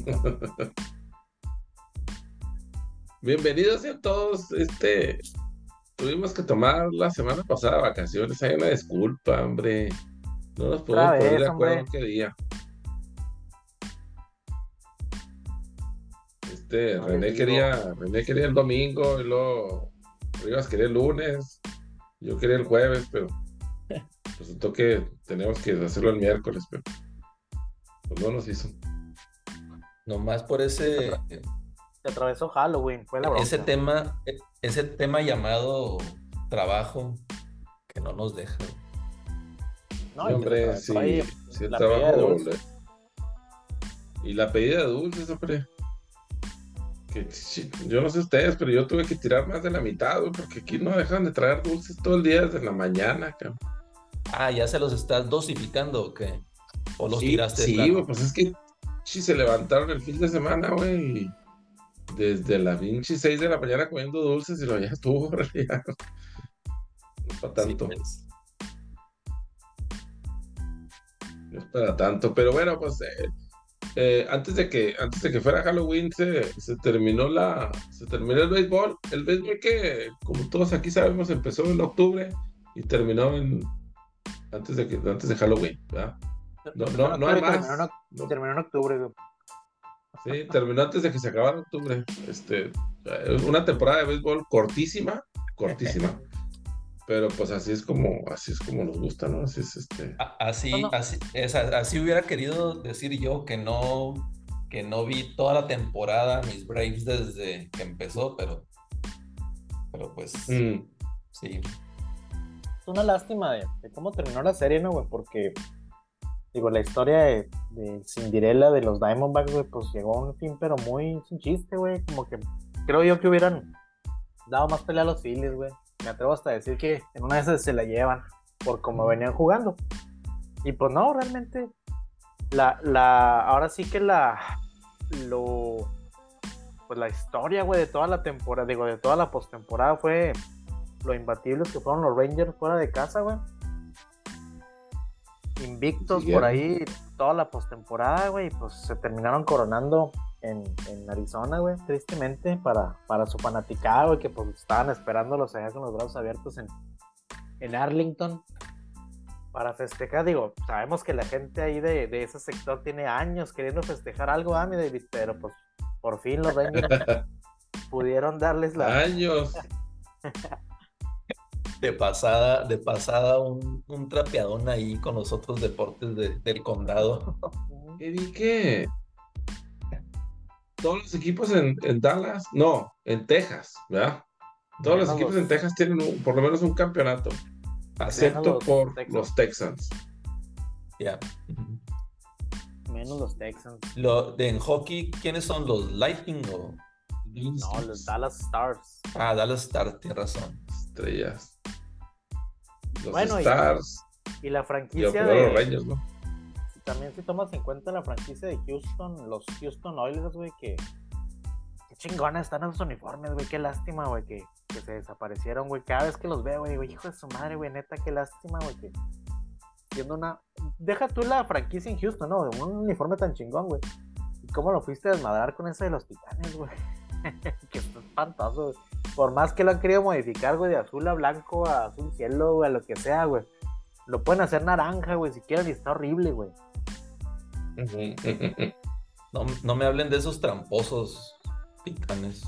Bienvenidos a todos. Este, tuvimos que tomar la semana pasada vacaciones. Hay una disculpa, hombre. No nos podemos poner de acuerdo qué día. Este, René quería, René quería el domingo y luego Rivas quería el lunes. Yo quería el jueves, pero resultó que tenemos que hacerlo el miércoles, pero pues no nos hizo. Nomás por ese. Se atravesó Halloween, fue la Ese tema, e, ese tema llamado trabajo que no nos deja. No, hombre, sí, sí, el trabajo. Y la pedida de dulces, hombre. Que, yo no sé ustedes, pero yo tuve que tirar más de la mitad, porque aquí no dejan de traer dulces todo el día desde la mañana, cabrón. Ah, ¿ya se los estás dosificando o qué? ¿O los tiraste? Sí, pues es que sí, se levantaron el fin de semana, güey, desde las 26 de la mañana comiendo dulces y lo ya estuvo, ya. No es para tanto. Pues. No es para tanto, pero bueno, pues eh, eh, antes de que antes de que fuera Halloween se, se, terminó la se terminó el béisbol el béisbol que como todos aquí sabemos empezó en octubre y terminó en antes de que antes de Halloween ¿verdad? No no no hay más. terminó, en octubre sí terminó antes de que se acabara octubre. Este una temporada de béisbol cortísima cortísima. Pero pues así es como así es como nos gusta no así es este. Así así así hubiera querido decir yo que no que no vi toda la temporada mis Braves desde que empezó pero pero pues mm. sí. Es una lástima de, cómo terminó la serie no güey porque digo la historia de, de Cinderella de los Diamondbacks güey pues llegó a un fin pero muy sin chiste güey como que creo yo que hubieran dado más pelea a los Phillies güey me atrevo hasta a decir que en una de esas se la llevan por cómo venían jugando. Y pues no, realmente, la, la, ahora sí que la, lo, pues la historia, güey, de toda la temporada, digo, de toda la postemporada fue lo imbatibles que fueron los Rangers fuera de casa, güey. Invictos por ahí toda la postemporada, güey, pues se terminaron coronando en, Arizona, güey, tristemente, para, para su fanaticado, güey, que pues estaban esperándolos allá con los brazos abiertos en, en Arlington para festejar. Digo, sabemos que la gente ahí de, ese sector tiene años queriendo festejar algo, a ¿ah, mi David, pero pues por fin los Rangers pudieron darles la. Años. de pasada, de pasada un, un, trapeadón ahí con los otros deportes del condado. ¿Qué vi que todos los equipos en, Dallas, no, en Texas, ¿verdad? Todos los equipos en Texas tienen por lo menos un campeonato, excepto por los Texans. Ya. Menos los Texans. Lo, en hockey, ¿quiénes son los Lightning o? No, los Dallas Stars. Ah, Dallas Stars, tienes razón. Estrellas. Los Stars. Y, la franquicia de los Rangers, ¿no? también si tomas en cuenta la franquicia de Houston, los Houston Oilers, güey, que qué chingones están en sus uniformes, güey, qué lástima, güey, que, se desaparecieron, güey. Cada vez que los veo, güey, hijo de su madre, güey, neta, qué lástima, güey, que siendo una... Deja tú la franquicia en Houston, ¿no? De un uniforme tan chingón, güey. ¿Y cómo lo fuiste a desmadrar con ese de los titanes, güey? que es espantoso, güey. Por más que lo han querido modificar, güey, de azul a blanco, a azul cielo, güey, a lo que sea, güey. Lo pueden hacer naranja, güey, si quieren, y está horrible, güey. No, no, me hablen de esos tramposos titanes.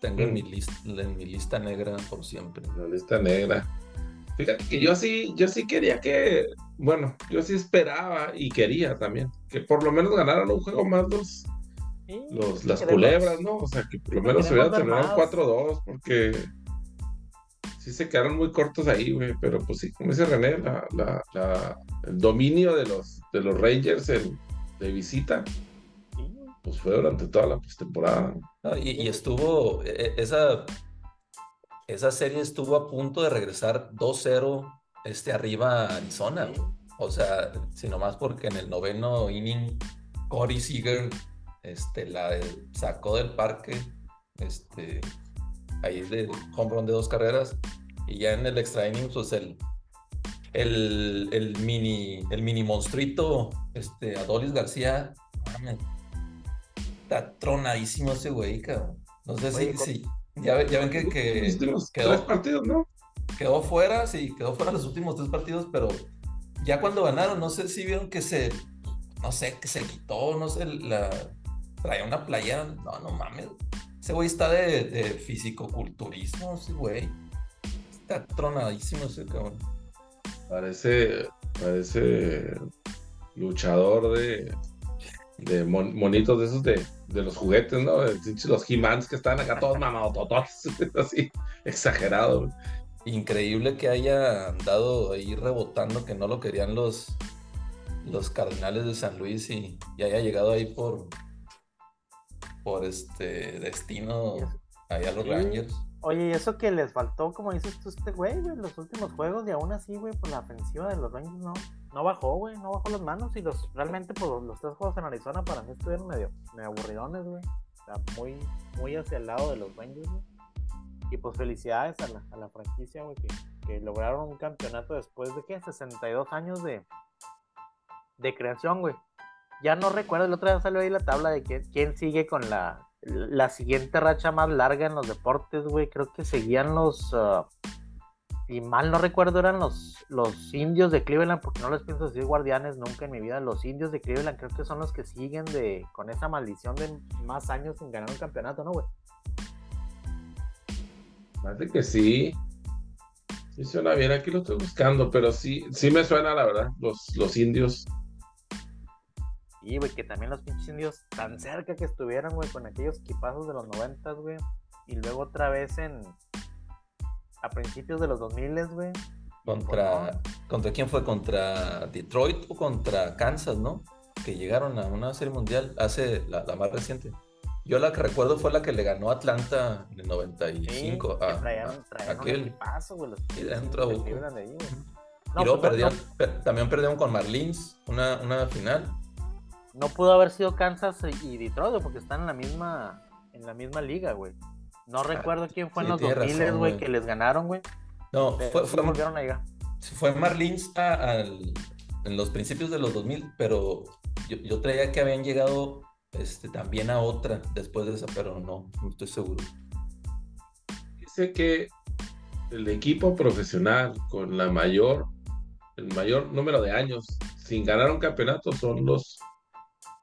Tengo en, mi mm. lista, en mi lista negra por siempre. La lista negra. Fíjate que yo sí, yo sí quería que, bueno, yo sí esperaba y quería también que por lo menos ganaran un juego más los, los las culebras, ¿no? O sea, que por lo menos se hubiera terminado 4-2, porque sí se quedaron muy cortos ahí, güey. Pero pues sí, como dice René, la, el dominio de los, de los Rangers de visita, pues fue durante toda la postemporada. y, estuvo, e, e, esa, esa serie estuvo a punto de regresar 2-0 este, arriba a Arizona. O sea, sino más porque en el noveno inning, Corey Seager este, la sacó del parque. Este, ahí de home run de dos carreras. Y ya en el extra inning, pues el, el, el, mini, el mini monstruito, este, Adolis García. Está tronadísimo ese güey, cabrón. No sé si, si, ya, ven que, que quedó, tres partidos, ¿no? Quedó fuera, sí, quedó fuera los últimos tres partidos, pero ya cuando ganaron, no sé si vieron que se, no sé, que se quitó, no sé, la, traía una playera, no, no mames. Ese güey está de, de fisicoculturismo, ese güey. Está tronadísimo ese cabrón. Parece, parece luchador de, de monitos de esos de, de los juguetes, ¿no? Los He-Mans que están acá todos mamadototos, así, exagerado. Increíble que haya andado ahí rebotando, que no lo querían los, los Cardenales de San Luis y, haya llegado ahí por, por este destino allá a los Rangers. Oye, y eso que les faltó, como dices tú, este güey, güey, los últimos juegos, y aún así, güey, por la ofensiva de los Rangers no, no bajó, güey, no bajó las manos. Y los realmente, pues los tres juegos en Arizona para mí estuvieron medio, medio aburridones, güey. O sea, muy, muy hacia el lado de los Rangers, güey. Y pues felicidades a la, a la franquicia, güey, que, que, lograron un campeonato después de, ¿qué? 62 años de, de creación, güey. Ya no recuerdo, el otro día salió ahí la tabla de quién, sigue con la, la siguiente racha más larga en los deportes, güey. Creo que seguían los... Uh, y mal no recuerdo, eran los, los indios de Cleveland, porque no les pienso decir guardianes nunca en mi vida. Los indios de Cleveland creo que son los que siguen de con esa maldición de más años sin ganar un campeonato, ¿no, güey? Parece que sí. Sí suena bien, aquí lo estoy buscando, pero sí, sí me suena, la verdad, los, los indios. Y, güey, que también los pinches indios tan cerca que estuvieron, güey, con aquellos equipazos de los noventas, güey. Y luego otra vez en, a principios de los 2000, güey. Contra, ¿Contra quién fue? ¿Contra Detroit o contra Kansas, no? Que llegaron a una serie mundial hace la, más reciente. Yo la que recuerdo fue la que le ganó Atlanta en el 95. Sí, a, traían, aquel. güey, y luego perdieron, también perdieron con Marlins una, una final. No pudo haber sido Kansas y Detroit, porque están en la misma, en la misma liga, güey. No recuerdo quién fue en los 2000, güey, que les ganaron, güey. No, fue, fue, fue Marlins en los principios de los 2000, pero yo, yo creía que habían llegado este, también a otra después de esa, pero no, no estoy seguro. Dice que el equipo profesional con la mayor, el mayor número de años sin ganar un campeonato son los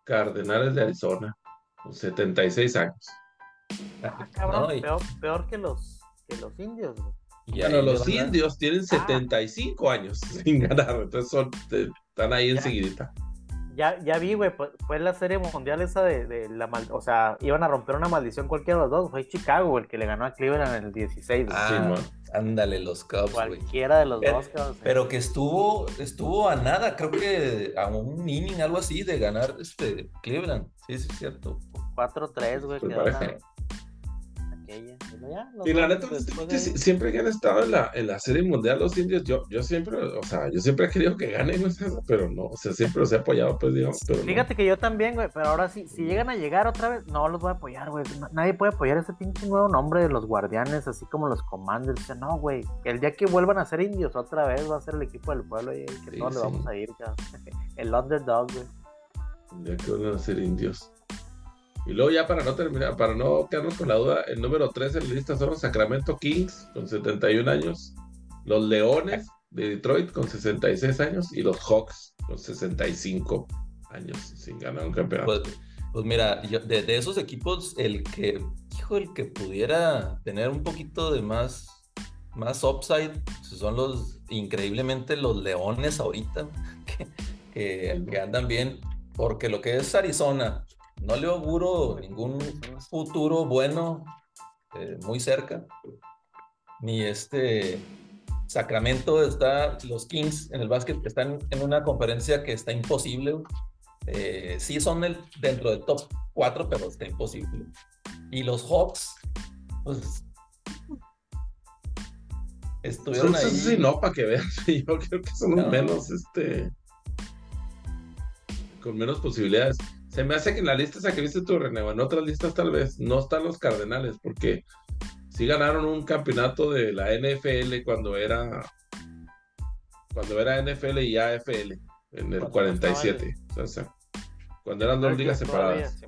Cardenales de Arizona, con 76 años. Ah, cabrón, peor, que los, que los indios, Bueno, los indios tienen 75 ah. años sin ganar, entonces son, están ahí enseguidita. Ya, ya vi, güey, fue la serie mundial esa de, la mal, o sea, iban a romper una maldición cualquiera de los dos, fue Chicago el que le ganó a Cleveland en el 16. Ah, ándale, los Cubs, Cualquiera de los dos, Pero que estuvo, estuvo a nada, creo que a un inning, algo así, de ganar este Cleveland, sí, sí, es cierto. 4-3, güey, y la neta, siempre que han estado en la, en la serie mundial los indios, yo, yo siempre, o sea, yo siempre he querido que ganen, pero no, o sea, siempre los he apoyado, pues digamos. Fíjate que yo también, güey, pero ahora sí, si llegan a llegar otra vez, no los voy a apoyar, güey. Nadie puede apoyar ese pinche nuevo nombre de los guardianes, así como los commanders. O sea, no, güey, el día que vuelvan a ser indios otra vez va a ser el equipo del pueblo y que todos le vamos a ir, ya. El underdog, güey. El día que vuelvan a ser indios. Y luego ya para no terminar, para no quedarnos con la duda, el número 3 en lista son los Sacramento Kings con 71 años, los Leones de Detroit con 66 años y los Hawks con 65 años sin ganar un campeonato. Pues, pues mira, de, esos equipos, el que, hijo, el que pudiera tener un poquito de más, más upside, pues, son los, increíblemente, los Leones ahorita, que, que andan bien, porque lo que es Arizona, no le auguro ningún futuro bueno eh, muy cerca. Ni este Sacramento está, los Kings en el básquet están en una conferencia que está imposible. Eh, sí son el, dentro del top 4, pero está imposible. Y los Hawks, pues estuvieron ahí. Sí, no, para que vean, yo creo que son menos, este, con menos posibilidades. Se me hace que en la lista esa que viste tú, René, en otras listas tal vez no están los Cardenales, porque sí ganaron un campeonato de la NFL cuando era cuando era NFL y AFL en el 47. cuando eran dos ligas separadas.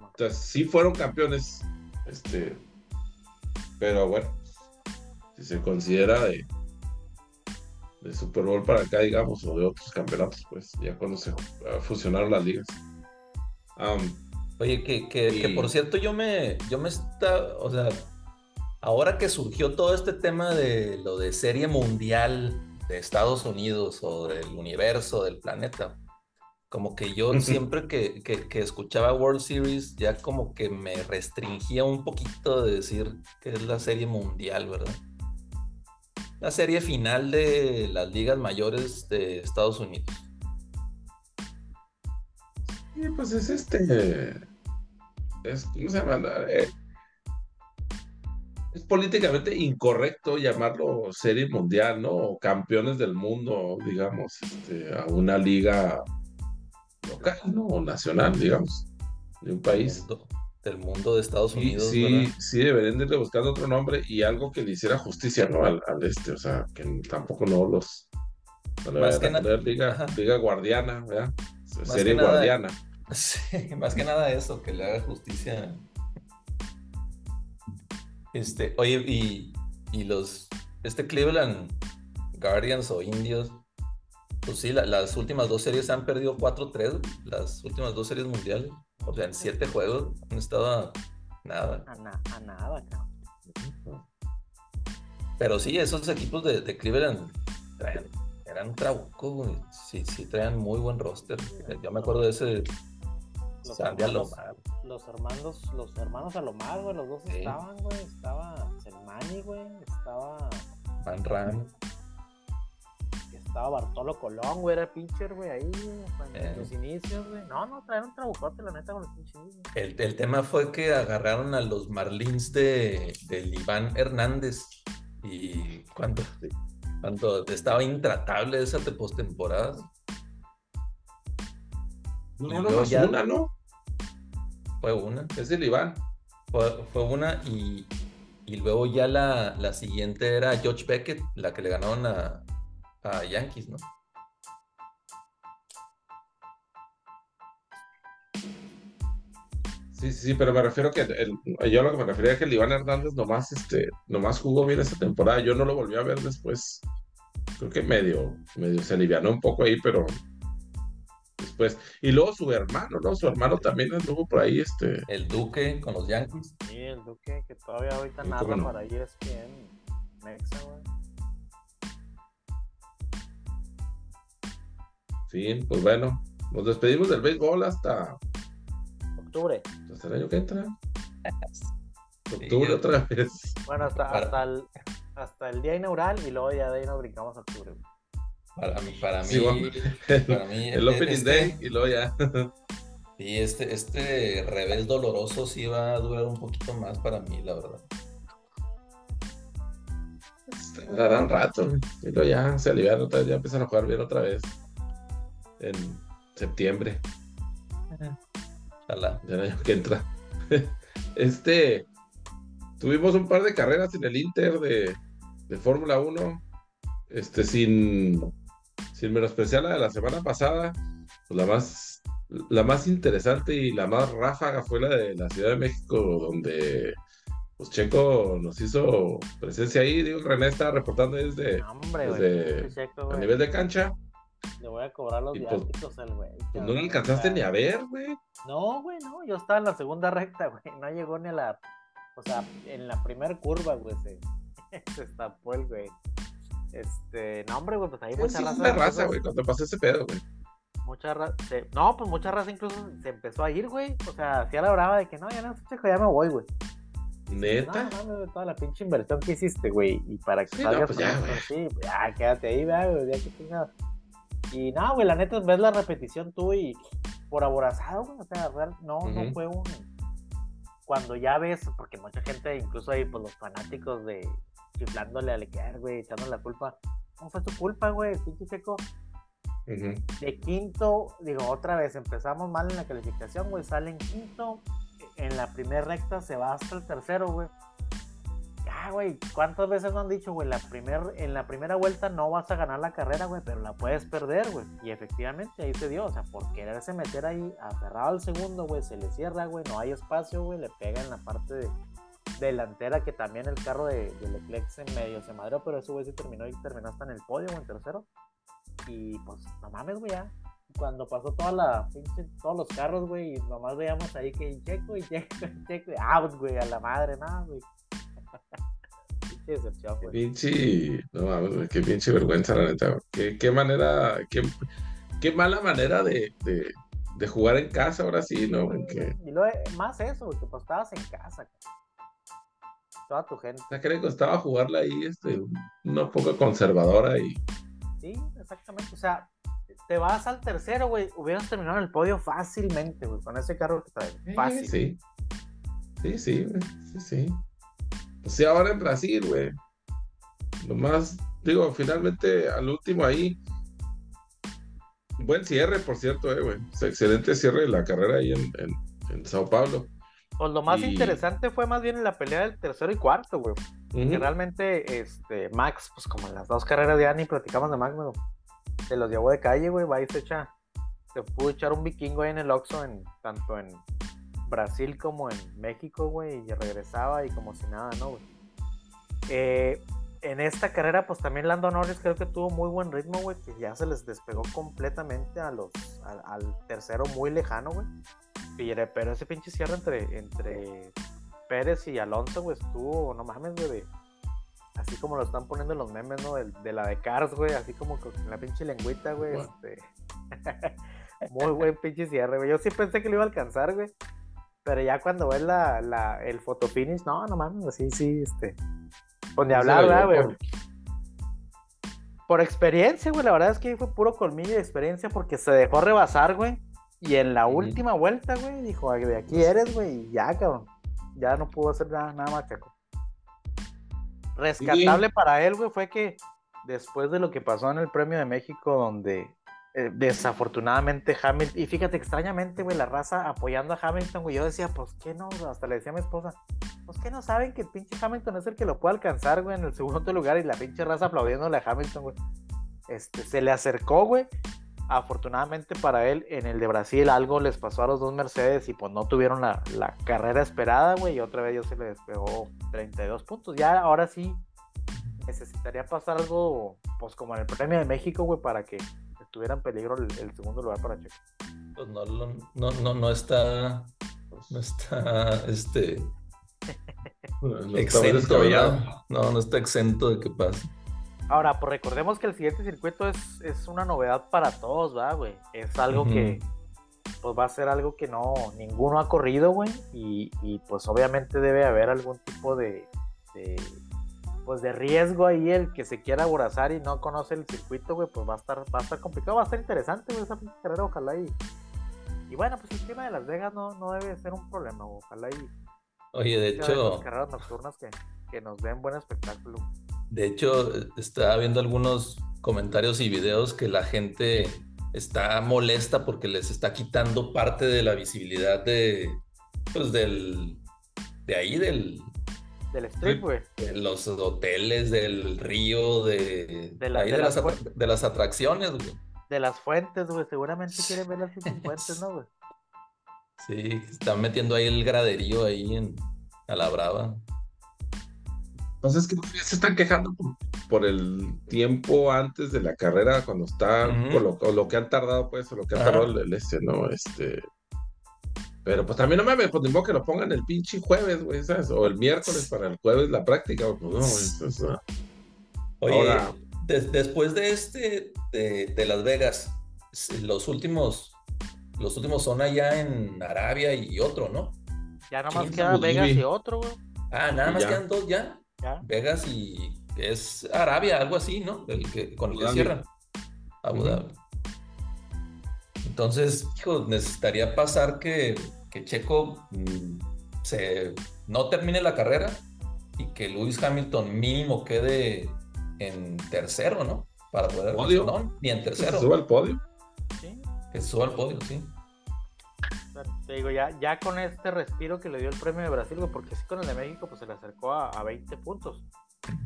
Entonces, sí fueron campeones, este, pero bueno, si se considera de, de Super Bowl para acá, digamos, o de otros campeonatos, pues ya cuando se fusionaron las ligas. Oye, que, que, por cierto, yo me, yo me está, o sea, ahora que surgió todo este tema de lo de serie mundial de Estados Unidos o del universo, del planeta, como que yo siempre que, que, escuchaba World Series ya como que me restringía un poquito de decir que es la serie mundial, ¿verdad? La serie final de las ligas mayores de Estados Unidos. Sí, pues es este. Es, ¿Cómo se llama? Eh, es políticamente incorrecto llamarlo serie mundial, ¿no? O campeones del mundo, digamos, este, a una liga local, ¿no? O nacional, digamos, de un país. Del mundo, de Estados Unidos. sí, sí, deberían de buscando otro nombre y algo que le hiciera justicia, ¿no? Al, este, o sea, que tampoco no los. más que nada. Liga, liga guardiana, ¿verdad? Serie guardiana. Sí, más que nada eso, que le haga justicia este, oye, y, y los, este Cleveland Guardians o Indios, pues sí, las últimas dos series han perdido 4-3, las últimas dos series mundiales. O sea, en siete juegos han estado a nada. A, nada, cabrón. Pero sí, esos equipos de, de Cleveland eran un trabuco, Sí, sí, traían muy buen roster. Yo me acuerdo de ese los hermanos, los hermanos, los hermanos Alomar, güey, los dos estaban, güey. Estaba Selmani, güey. Estaba. Van Ram. Estaba Bartolo Colón, güey, era pitcher, güey, ahí, en eh. los inicios, güey. No, no, trajeron un trabucote, la neta, con los pinches. El, el tema fue que agarraron a los Marlins de, del Iván Hernández. Y cuando, cuando estaba intratable esa postemporada. No, no, no, ya... una, ¿no? Fue una. Es el Iván. Fue, una y, y, luego ya la, la, siguiente era George Beckett, la que le ganaron a, a Yankees, ¿no? Sí, sí, pero me refiero que el, yo lo que me refería es que el Iván Hernández nomás, este, nomás jugó bien esa temporada. Yo no lo volví a ver después. Creo que medio, medio se alivianó un poco ahí, pero después. Y luego su hermano, ¿no? Su hermano también anduvo por ahí, este. El Duque con los Yankees. Sí, el Duque, que todavía ahorita nada no? para ESPN. Mexa, güey. Sí, pues bueno, nos despedimos del béisbol hasta octubre. Hasta el año que entra. octubre otra vez. Bueno, hasta, hasta, el, hasta el día inaugural y luego ya de ahí nos brincamos a octubre. Para mí, para mí, para mí el Opening este Day y luego ya. Y este, este revés doloroso sí va a durar un poquito más para mí, la verdad. Darán rato, y luego ya se aliviaron otra vez, ya empiezan a jugar bien otra vez. En septiembre. Ojalá. Ya el año que entra. Este. Tuvimos un par de carreras en el Inter de, de Fórmula 1. Este, sin sin menospreciar la de la semana pasada, pues la más, la más interesante y la más ráfaga fue la de la Ciudad de México, donde pues Checo nos hizo presencia ahí. Digo, René está reportando desde, a nivel de cancha. Le voy a cobrar los pues, viáticos al güey. Pues no le alcanzaste ni a ver, güey. No, güey, no. Yo estaba en la segunda recta, güey. No llegó ni a la. O sea, en la primera curva, güey, se, se estapó el güey. Este, no, hombre, güey, pues ahí mucha raza. raza, güey, cuando pasó ese pedo, güey. Mucha raza, no, pues mucha raza incluso se empezó a ir, güey. O sea, hacía la brava de que no, ya no, checo, ya me voy, güey. Neta. No, no, toda la pinche inversión que hiciste, güey. Y para que salgas, pues ya, güey. Sí, ya, quédate ahí, güey, ya que tengas. Y no, güey, la neta, ves la repetición tú y por aborazado, güey. O sea, no, no fue un. Cuando ya ves, porque mucha gente, incluso ahí, pues los fanáticos de, chiflándole a Leclerc, güey, echando la culpa. No fue su culpa, güey, pinche seco. De quinto, digo, otra vez, empezamos mal en la calificación, güey, sale en quinto, en la primera recta se va hasta el tercero, güey. Ya, ah, güey, ¿cuántas veces no han dicho, güey, en la primera vuelta no vas a ganar la carrera, güey, pero la puedes perder, güey? Y efectivamente ahí se dio, o sea, por quererse meter ahí aferrado al segundo, güey, se le cierra, güey, no hay espacio, güey, le pega en la parte delantera que también el carro de, de Leclerc se medio se madreó, pero eso, güey, sí terminó y terminó hasta en el podio, güey, en tercero. Y pues, no mames, güey, ya. Cuando pasó toda la pinche, todos los carros, güey, y nomás veíamos ahí que checo y checo checo out, güey, a la madre, nada, güey. Pinche decepción, güey. Pinche, no mames, qué pinche vergüenza, la neta. Qué, qué manera, qué, qué mala manera de, de, de, jugar en casa ahora sí, ¿no? Y luego, más eso, que pues estabas en casa, toda tu gente. O sea, que costaba jugarla ahí, este, una poco conservadora y Sí, exactamente. O sea, te vas al tercero, güey. Hubieras terminado en el podio fácilmente, güey, con ese carro que trae. Fácil. Sí. Sí, sí, Sí, sí. Sea, ahora en Brasil, güey. Lo más, digo, finalmente al último ahí. Buen cierre, por cierto, eh, güey. excelente cierre de la carrera ahí en, en, Sao Paulo. Pues lo más interesante fue más bien en la pelea del tercero y cuarto, güey. Que realmente, este, Max, pues como en las dos carreras de Ani platicamos de Max, güey, se los llevó de calle, güey, va y se echa, se pudo echar un vikingo ahí en el Oxxo, en, tanto en Brasil como en México, güey, y regresaba y como si nada, ¿no, güey? Eh, en esta carrera, pues también Lando Norris creo que tuvo muy buen ritmo, güey, que ya se les despegó completamente a los, al tercero muy lejano, güey. Pero ese pinche cierre entre, entre Pérez y Alonso, güey, estuvo, no mames, güey, así como lo están poniendo los memes, ¿no? De, la de Cars, güey, así como con la pinche lengüita, güey, este... Muy buen pinche cierre, güey. Yo sí pensé que lo iba a alcanzar, güey. Pero ya cuando ves la, la, el fotofinish, no, no mames, sí, sí, este... Con de hablar, ¿verdad, güey? Por experiencia, güey, la verdad es que fue puro colmillo de experiencia porque se dejó rebasar, güey. Y en la última vuelta, güey, dijo, de aquí eres, güey, y ya, cabrón. Ya no pudo hacer nada, nada más, Chaco. Rescatable para él, güey, fue que después de lo que pasó en el Premio de México, donde eh, desafortunadamente Hamilton, y fíjate, extrañamente, güey, la raza apoyando a Hamilton, güey, yo decía, pues, ¿qué no? Hasta le decía a mi esposa, pues, ¿qué no saben que el pinche Hamilton es el que lo puede alcanzar, güey, en el segundo lugar y la pinche raza aplaudiéndole a Hamilton, güey? Este, se le acercó, güey, afortunadamente para él, en el de Brasil algo les pasó a los dos Mercedes y pues no tuvieron la, carrera esperada, güey, y otra vez yo se le despegó 32 puntos. Ya ahora sí necesitaría pasar algo, pues como en el Premio de México, güey, para que estuviera en peligro el, segundo lugar para Checo. Pues no, no, no, no está, no está, este... no, exento, no, no está exento de que pase. Ahora, pues recordemos que el siguiente circuito es, es una novedad para todos, ¿va, güey? Es algo que, pues va a ser algo que no, ninguno ha corrido, güey. Y, y, pues obviamente debe haber algún tipo de, de, pues de riesgo ahí el que se quiera aborazar y no conoce el circuito, güey, pues va a estar, va a estar complicado, va a estar interesante, güey, esa carrera, ojalá y. Y bueno, pues el tema de Las Vegas no, no debe ser un problema, ojalá y. Oye, de hecho. carreras nocturnas que, que nos den buen espectáculo. De hecho, estaba viendo algunos comentarios y videos que la gente está molesta porque les está quitando parte de la visibilidad de, pues del, de ahí, del, del street, güey. De los hoteles, del río, de, de, las, de las, atracciones, güey. De las fuentes, güey. Seguramente quieren ver las fuentes, ¿no, güey? Sí, están metiendo ahí el graderío ahí en, a la brava. Entonces, que se están quejando por, el tiempo antes de la carrera, cuando está, o, lo, que han tardado, pues, o lo que ha tardado el, este, ¿no? Este. Pero pues también no me pues ni modo que lo pongan el pinche jueves, güey, ¿sabes? O el miércoles para el jueves la práctica, pues no, eso no. Oye, después de este, de, Las Vegas, los últimos, los últimos son allá en Arabia y otro, ¿no? Ya nada más queda Vegas y otro, güey. Ah, nada más quedan dos ya. Vegas y es Arabia, algo así, ¿no? El que, con el que cierran. Abu Dhabi. Entonces, hijo, necesitaría pasar que, que Checo mm, se, no termine la carrera y que Lewis Hamilton mínimo quede en tercero, ¿no? Para poder... ¿Podio? ni en tercero. Que suba al podio. Sí. Que suba al podio, sí. Te digo, ya, ya con este respiro que le dio el premio de Brasil, güey, porque sí con el de México, pues se le acercó a, a 20 puntos.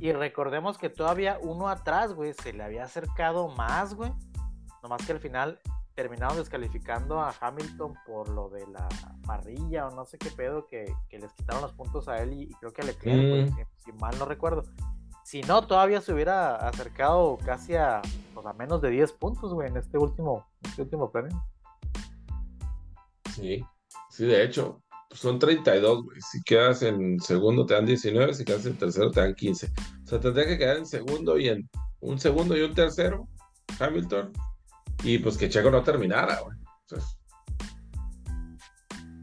Y recordemos que todavía uno atrás, güey, se le había acercado más, güey. Nomás que al final terminaron descalificando a Hamilton por lo de la parrilla o no sé qué pedo que, les quitaron los puntos a él y, creo que a Leclerc, mm. si, mal no recuerdo. Si no, todavía se hubiera acercado casi a, pues, a menos de 10 puntos, güey, en este último, este último premio. Sí, sí, de hecho, pues, son 32, güey. Si quedas en segundo te dan 19, si quedas en tercero te dan 15. O sea, tendría que quedar en segundo y en un segundo y un tercero, Hamilton, y pues que Checo no terminara, güey.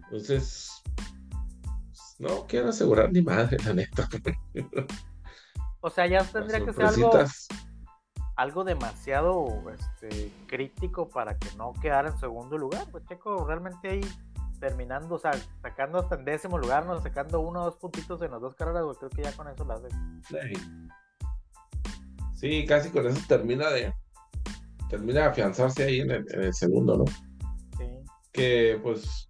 Entonces, no quiero asegurar ni madre, la neta. O sea, ya tendría que ser algo, algo demasiado este, crítico para que no quedara en segundo lugar. Pues Checo realmente ahí terminando, o sea, sacando hasta en décimo lugar, no sacando uno o dos puntitos en las dos carreras, güey, creo que ya con eso lo hace. Sí, casi con eso termina de, termina de afianzarse ahí en el, segundo, ¿no? Sí. Que pues.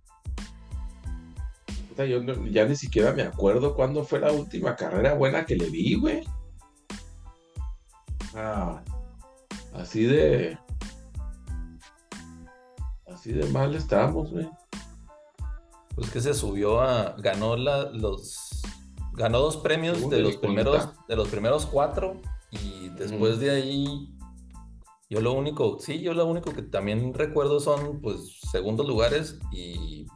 Yo ya ni siquiera me acuerdo cuándo fue la última carrera buena que le vi, güey. Ah, así de. Así de mal estamos, güey. Pues que se subió a. Ganó la, los. Ganó dos premios de los primeros. De los primeros cuatro. Y después de ahí yo lo único, sí, yo lo único que también recuerdo son pues segundos lugares y,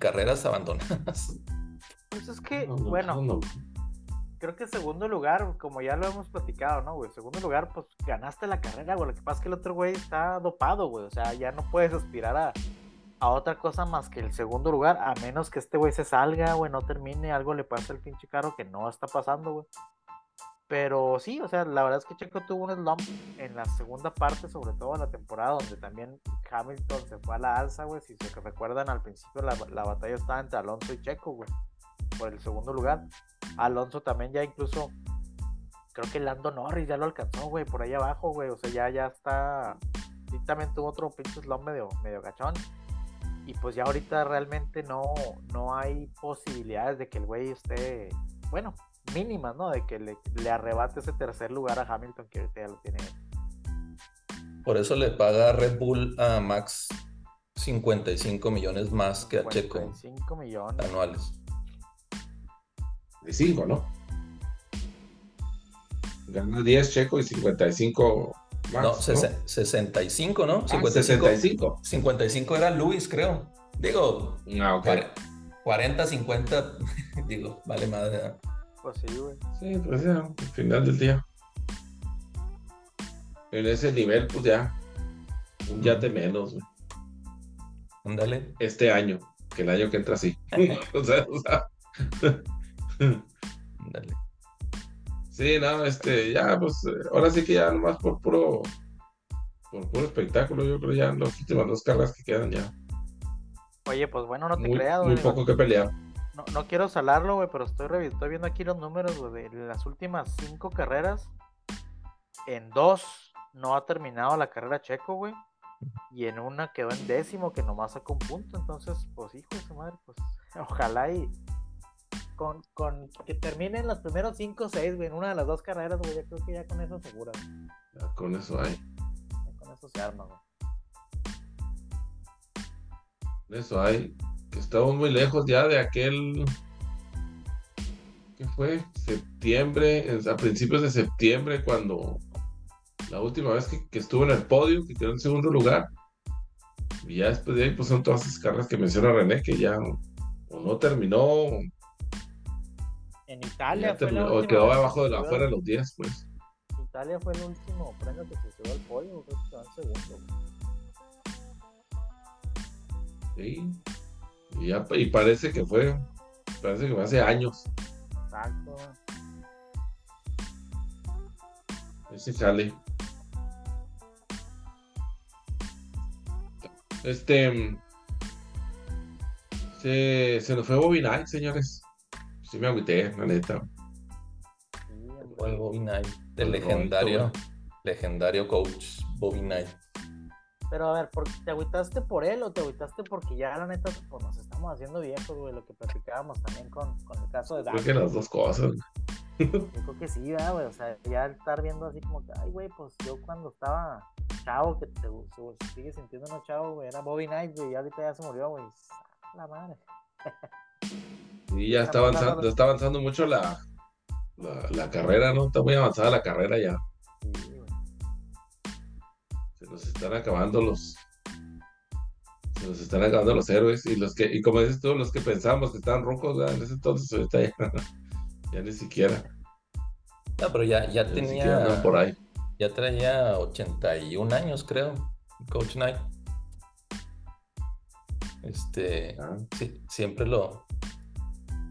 carreras abandonadas. Pues es que, bueno, creo que segundo lugar, como ya lo hemos platicado, ¿no, güey? Segundo lugar, pues ganaste la carrera, güey. Lo que pasa es que el otro güey está dopado, güey. O sea, ya no puedes aspirar a, a otra cosa más que el segundo lugar, a menos que este güey se salga, güey, no termine, algo le pasa al pinche caro que no está pasando, güey. Pero sí, o sea, la verdad es que Checo tuvo un slump en la segunda parte, sobre todo en la temporada, donde también Hamilton se fue a la alza, güey. Si se recuerdan, al principio la, la batalla estaba entre Alonso y Checo, güey, por el segundo lugar. Alonso también ya incluso, creo que Lando Norris ya lo alcanzó, güey, por ahí abajo, güey. O sea, ya, ya está. Sí, también tuvo otro pinche slump medio, medio gachón. Y pues ya ahorita realmente no, no hay posibilidades de que el güey esté, bueno, mínimas, ¿no? De que le, arrebate ese tercer lugar a Hamilton que ahorita ya lo tiene. Por eso le paga Red Bull a Max 55 millones más que a Checo. 55 millones. Anuales. De 5, ¿no? Gana 10 Checo y 55 Max. No, 65, ¿no? 55. 55 era Luis, creo. Digo, ah, okay. 40, 50, digo, vale madre. Pues sí, güey. Sí, pues ya, al final del día. En ese nivel, pues ya. Un yate menos, güey. Ándale. Este año, que el año que entra sí. o sea, o sea. Ándale. Sí, no, este, ya, pues, ahora sí que ya nomás por puro, por puro espectáculo, yo creo ya las últimas dos cargas que quedan ya. Oye, pues bueno, no te creas, Muy poco que pelear no, quiero salarlo, güey, pero estoy, estoy viendo aquí los números, de las últimas cinco carreras. En dos no ha terminado la carrera Checo, güey. Y en una quedó en décimo, que nomás sacó un punto. Entonces, pues, hijo de su madre, pues, ojalá y con, con que terminen los primeros cinco o seis, güey, en una de las dos carreras, güey. Yo creo que ya con eso segura. Ya con eso hay. con eso se arma, güey. Eso hay que estamos muy lejos ya de aquel ¿qué fue? Septiembre, a principios de septiembre, cuando la última vez que, estuvo en el podio, que quedó en segundo lugar. Y ya después de ahí, pues son todas esas carreras que menciona René, que ya o no terminó. En Italia fue O quedó abajo de la afuera de los días, pues. Italia fue el último premio que se subió al podio, creo que quedó en segundo. Sí. Y, ya, y parece que fue, parece que fue hace años. Exacto. Ese sale. Este. Se, se nos fue Bobby Knight, señores. Sí me agüité, la neta. Bobby Knight, el legendario, legendario coach Bobby Knight. Pero a ver, ¿te agüitaste por él o te agüitaste porque ya la neta pues, nos estamos haciendo viejos, güey? Lo que platicábamos también con, con el caso de Creo que las dos cosas. Yo creo que sí, güey. O sea, ya estar viendo así como que, ay, güey, pues yo cuando estaba chavo, que te, sigue sintiendo un chavo, güey, era Bobby Knight, güey, y ahorita ya se murió, güey. La madre. Y ya está avanzando, está avanzando mucho la, la, la, carrera, ¿no? Está muy avanzada la carrera ya. Se nos están acabando los. Se nos están acabando los héroes. Y los que, y como dices tú, los que pensamos que estaban rojos, en ese entonces ahorita ya, ya ni siquiera. No, pero ya, ya tenía. Por ahí. Ya traía 81 años, creo. Coach Knight. Este. Ah. Sí, siempre lo.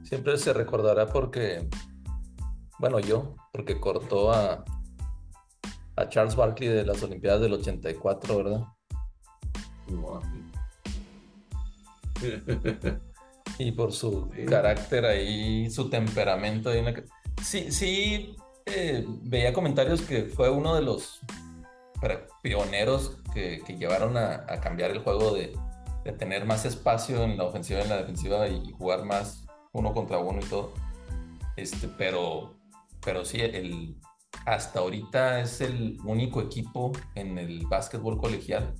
Siempre se recordará porque. Bueno, yo, porque cortó a, a Charles Barkley de las Olimpiadas del 84, ¿verdad? y por su carácter ahí, su temperamento ahí Sí, sí, eh, veía comentarios que fue uno de los pioneros que, llevaron a, cambiar el juego de, tener más espacio en la ofensiva y en la defensiva y jugar más uno contra uno y todo. Este, pero, pero sí, el, hasta ahorita es el único equipo en el básquetbol colegial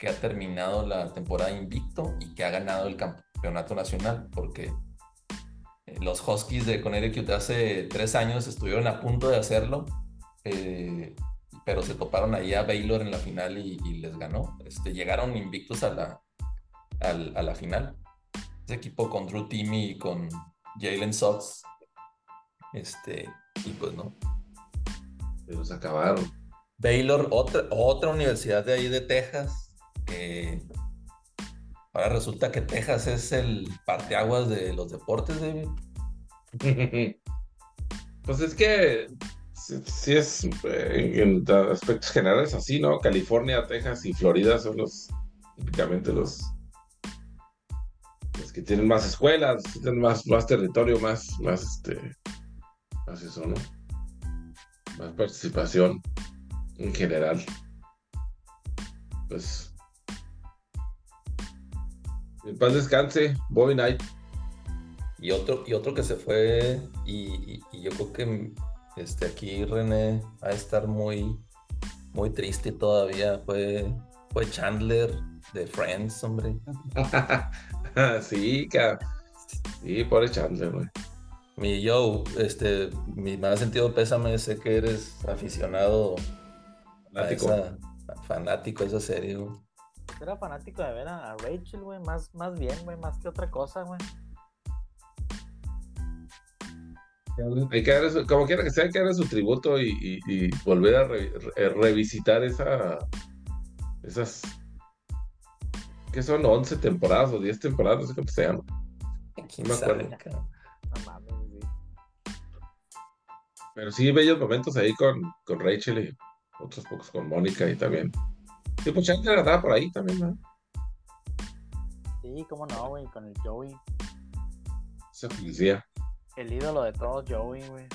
que ha terminado la temporada invicto y que ha ganado el campeonato nacional, porque eh, los Huskies de Connecticut hace tres años estuvieron a punto de hacerlo, eh, pero se toparon ahí a Baylor en la final y, les ganó. Este, llegaron invictos a la, a, la final. Ese equipo con Drew Timmy y con Jalen Suggs. Este, y pues no, se los acabaron. Baylor, otra, otra universidad de ahí de Texas. Ahora resulta que Texas es el parteaguas de los deportes, David. pues es que sí, es eh, en, aspectos generales así, ¿no? California, Texas y Florida son los típicamente los los que tienen más escuelas, tienen más, más territorio, más, más este, más eso, ¿no? más participación en general. Pues. En paz descanse, Bobby Knight. Y otro, y otro que se fue, y, yo creo que este, aquí René va a estar muy, muy triste todavía. Fue, fue Chandler de Friends, hombre. sí, cabrón. Sí, pobre Chandler, güey. Mi Joe, este, mi más sentido pésame, sé que eres aficionado fanático a esa, fanático esa serie, güey. Era fanático de ver a Rachel, güey, más, más bien, güey, más que otra cosa, güey. Hay que dar como quiera que sea, hay que darle su tributo y, volver a revisitar esa esas que son 11 temporadas o 10 temporadas, no sé cómo se llama. No me acuerdo. Pero sí, bellos momentos ahí con, con Rachel y otros pocos con Mónica y también. Sí, pues Chandler andaba por ahí también, ¿no? Sí, cómo no, güey, con el Joey. Esa policía. El ídolo de todos, Joey, güey.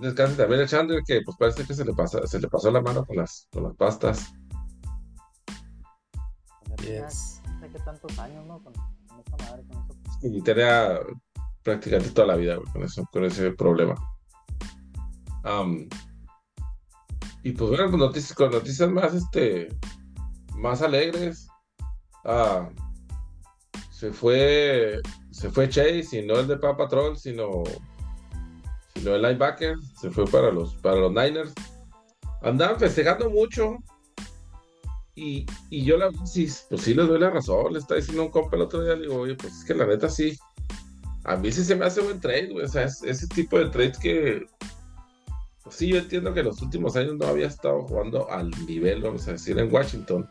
Descanse también el Chandler, que pues parece que se le, pasa, se le pasó la mano con las, con las pastas. Yes. No sé qué tantos años, ¿no? Con, esa madre, con eso. Y tenía prácticamente toda la vida con, eso, con ese problema. Y pues bueno, pues noticias, con noticias más, este, más alegres. Ah, se fue, se fue Chase y no el de Paw Patrol, sino, sino el linebacker. Se fue para los, para los Niners. Andaban festejando mucho. Y, y yo la sí, pues sí les doy la razón. Le está diciendo un compa el otro día, le digo, oye, pues es que la neta sí a mí sí se me hace buen trade, güey. O sea, es, ese tipo de trades que. Pues sí, yo entiendo que en los últimos años no había estado jugando al nivel, vamos a decir, en Washington.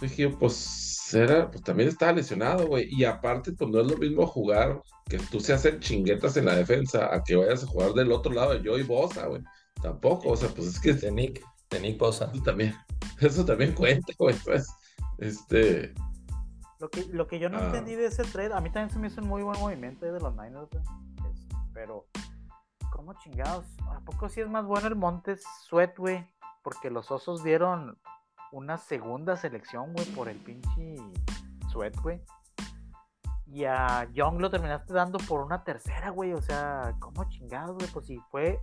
Dije, pues, era, pues también estaba lesionado, güey. Y aparte, pues no es lo mismo jugar que tú se hacen chinguetas en la defensa a que vayas a jugar del otro lado de yo y Bosa, güey. Tampoco, o sea, pues es que. De Nick, de Nick Bosa. Eso también, eso también cuenta, güey. Pues, este. Lo que, lo que yo no ah. entendí de ese trade, a mí también se me hizo un muy buen movimiento de los Niners, pero, ¿cómo chingados? ¿A poco sí es más bueno el Montes Sweat, güey? porque los osos dieron una segunda selección, güey, por el pinche Sweat, güey. Y a Young lo terminaste dando por una tercera, güey. O sea, ¿cómo chingados, güey? Pues si fue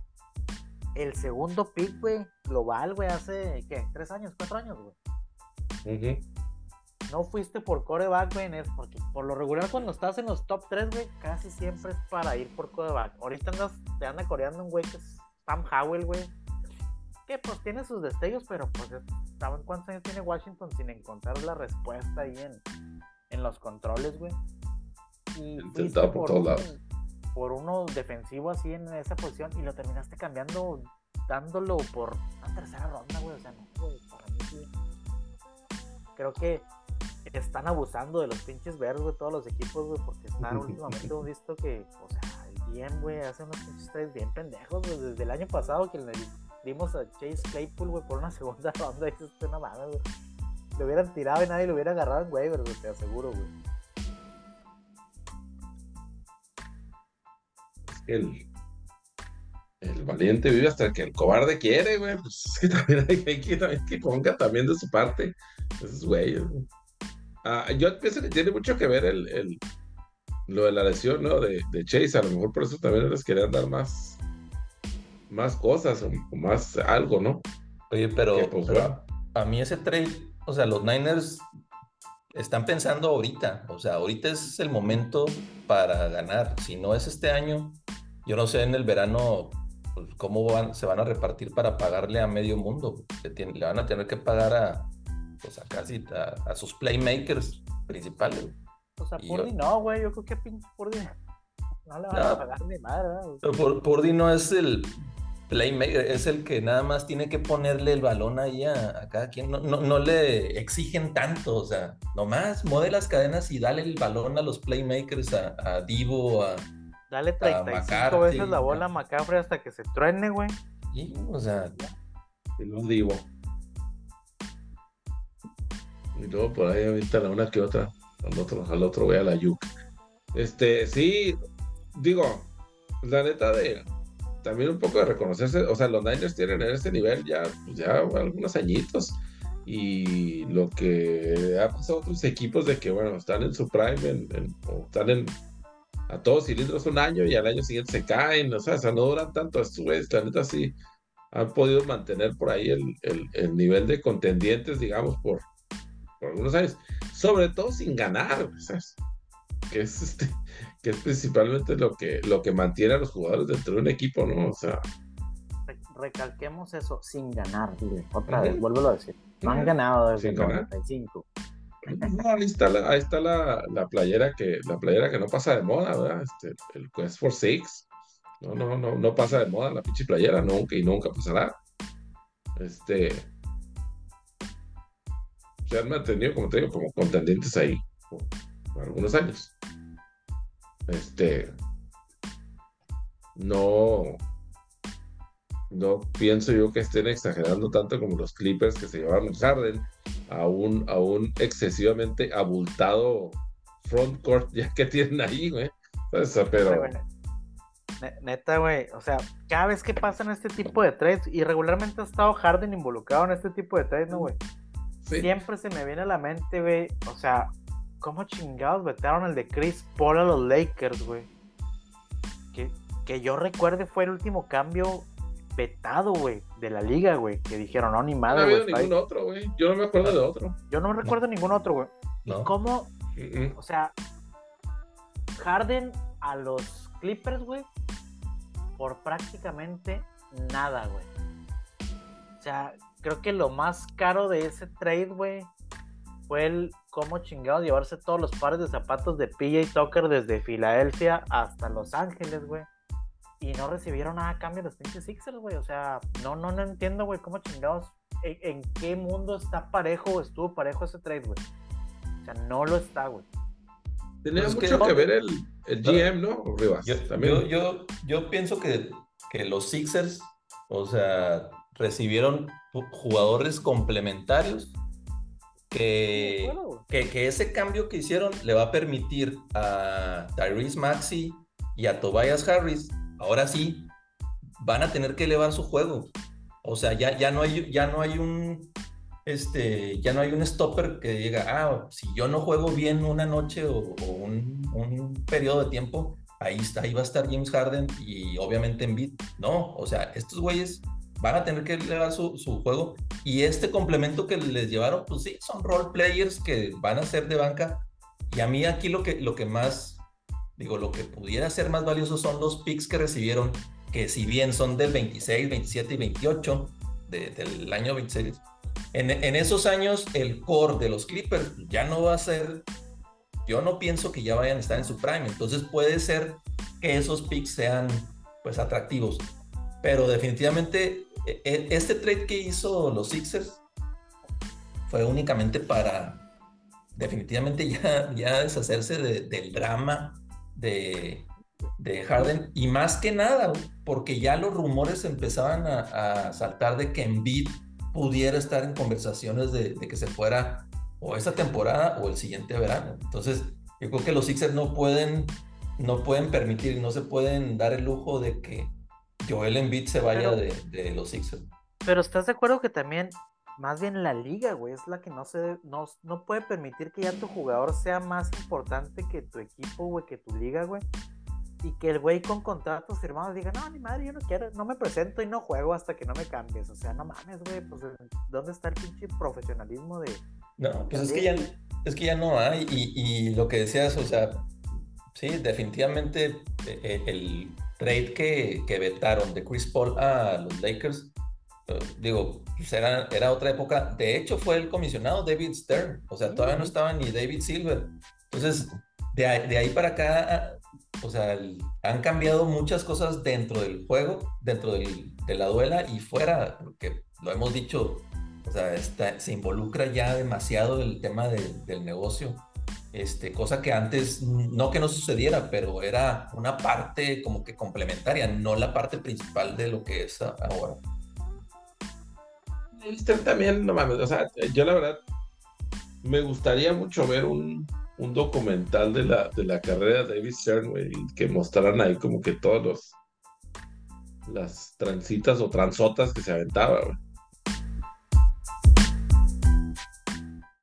el segundo pick, güey, global, güey, hace, ¿qué? ¿Tres años? ¿Cuatro años, güey? No fuiste por coreback, güey, es porque por lo regular cuando estás en los top 3, güey, casi siempre es para ir por coreback. Ahorita andas, te anda coreando un güey que es Sam Howell, güey. Que pues tiene sus destellos, pero pues ¿saben cuántos años tiene Washington sin encontrar la respuesta ahí en, en los controles, güey? Y fuiste por, un, por uno defensivo así en esa posición y lo terminaste cambiando, dándolo por una tercera ronda, güey. O sea, no, güey, para mí sí. Creo que están abusando de los pinches verdes, güey, todos los equipos, güey, porque están últimamente hemos visto que, o sea, bien, güey, hacen unos pinches trades bien pendejos, güey, desde el año pasado que le dimos a Chase Claypool, güey, por una segunda ronda, y eso es una madre, güey. Lo hubieran tirado y nadie lo hubiera agarrado en güey, te aseguro, güey. El, el valiente vive hasta que el cobarde quiere, güey. Pues es que también hay, que, también que ponga también de su parte. Esos güeyes, güey. Ah, yo pienso que tiene mucho que ver el, el lo de la lesión, ¿no? De, de, Chase. A lo mejor por eso también les querían dar más, más cosas o, más algo, ¿no? Oye, pero, pues, a mí ese trade, o sea, los Niners están pensando ahorita, o sea, ahorita es el momento para ganar. Si no es este año, yo no sé en el verano pues, cómo van, se van a repartir para pagarle a medio mundo. le van a tener que pagar a, pues a casi a, sus playmakers principales. O sea, Purdy no, güey, yo creo que pinche Purdy no le van a pagar ni madre, Purdy no es el playmaker, es el que nada más tiene que ponerle el balón ahí a, cada quien. No, no, le exigen tanto, o sea, nomás mueve las cadenas y dale el balón a los playmakers, a, a Divo, a. Dale 35 veces la bola a McCaffrey hasta que se truene, güey. Sí, o sea. Y no Divo. Y luego por ahí ahorita la una que otra. Al otro, al otro voy a la yuca. Este, sí, digo, la neta de también un poco de reconocerse, o sea, los Niners tienen en este nivel ya, pues ya algunos añitos. Y lo que ha pasado a otros equipos de que, bueno, están en su prime, o están en a todos cilindros un año y al año siguiente se caen, o sea, o sea no duran tanto, estos güeyes, la neta sí han podido mantener por ahí el, el, el nivel de contendientes, digamos, por, por algunos años, sobre todo sin ganar, Que es este, que es principalmente lo que, lo que mantiene a los jugadores dentro de un equipo, ¿no? O sea. Recalquemos eso, sin ganar, dile. Otra vez, vuelvo a decir. No han ganado desde el 95. ahí está, la, ahí está la, la, playera que la playera que no pasa de moda, ¿verdad? Este, el Quest for Six. No, no, no, no pasa de moda la pinche playera, nunca y nunca pasará. Este, se han mantenido, como te digo, como contendientes ahí por, algunos años. Este, no, no pienso yo que estén exagerando tanto como los Clippers que se llevaron Harden a un, a un excesivamente abultado front court ya que tienen ahí, güey. pero... Neta, güey, o sea, cada vez que pasan este tipo de trades, y regularmente ha estado Harden involucrado en este tipo de trades, ¿no, güey? Siempre se me viene a la mente, güey. O sea, ¿cómo chingados vetaron el de Chris Paul a los Lakers, güey? Que, que yo recuerde fue el último cambio vetado, güey, de la liga, güey. Que dijeron, no, ni madre, güey. No ha ningún otro, güey. Yo no me acuerdo de otro. Yo no me recuerdo ningún otro, güey. No. ¿Cómo? O sea, Harden a los Clippers, güey, por prácticamente nada, güey. O sea, creo que lo más caro de ese trade, güey, fue el cómo chingado llevarse todos los pares de zapatos de PJ Tucker desde Filadelfia hasta Los Ángeles, güey. Y no recibieron nada a cambio de los pinches Sixers, güey. O sea, no, no, no entiendo, güey, cómo chingados, en, qué mundo está parejo o estuvo parejo ese trade, güey. O sea, no lo está, güey. Tenía pues mucho que, ver el, el, GM, ¿no? Rivas, yo, también. Yo, yo, pienso que, que los Sixers, o sea, recibieron jugadores complementarios que, que, ese cambio que hicieron le va a permitir a Tyrese Maxi y a Tobias Harris, ahora sí, van a tener que elevar su juego. O sea, ya, ya, no, hay, ya no hay un este, ya no hay un stopper que diga, ah, si yo no juego bien una noche o, un, un, periodo de tiempo, ahí está, ahí va a estar James Harden y obviamente en beat. No, o sea, estos güeyes van a tener que elevar su, su, juego. Y este complemento que les llevaron, pues sí, son role players que van a ser de banca. Y a mí aquí lo que, lo que más, digo, lo que pudiera ser más valioso son los picks que recibieron, que si bien son del 26, 27 y 28 del año 26, en, esos años el core de los Clippers ya no va a ser, yo no pienso que ya vayan a estar en su prime, entonces puede ser que esos picks sean pues atractivos, pero definitivamente este trade que hizo los Sixers fue únicamente para definitivamente ya, ya deshacerse del drama de, de Harden y más que nada porque ya los rumores empezaban a, saltar de que Embiid pudiera estar en conversaciones de, que se fuera o esta temporada o el siguiente verano. Entonces, yo creo que los Sixers no pueden, no pueden permitir, no se pueden dar el lujo de que Joel Embiid se vaya de, los Sixers. Pero estás de acuerdo que también, más bien la liga, güey, es la que no se, no, no puede permitir que ya tu jugador sea más importante que tu equipo, güey, que tu liga, güey y que el güey con contratos firmados diga, no, ni madre, yo no quiero, no me presento y no juego hasta que no me cambies. O sea, no mames, güey, pues ¿dónde está el pinche profesionalismo de... No, pues es que, ya, es que ya no hay. Y, lo que decías, o sea, sí, definitivamente eh, eh, el trade que, que vetaron de Chris Paul a los Lakers, eh, digo, pues era, era otra época. De hecho, fue el comisionado David Stern. O sea, todavía no estaba ni David Silver. Entonces, de de ahí para acá o sea, han cambiado muchas cosas dentro del juego, dentro de la duela y fuera, porque lo hemos dicho, o sea, se involucra ya demasiado el tema del negocio. Este, cosa que antes, no que no sucediera, pero era una parte como que complementaria, no la parte principal de lo que es ahora. Usted también, no mames, o sea, yo la verdad me gustaría mucho ver un, un documental de la, de la carrera de David Stern, güey, que mostraran ahí como que todos los las transitas o transotas que se aventaba, güey.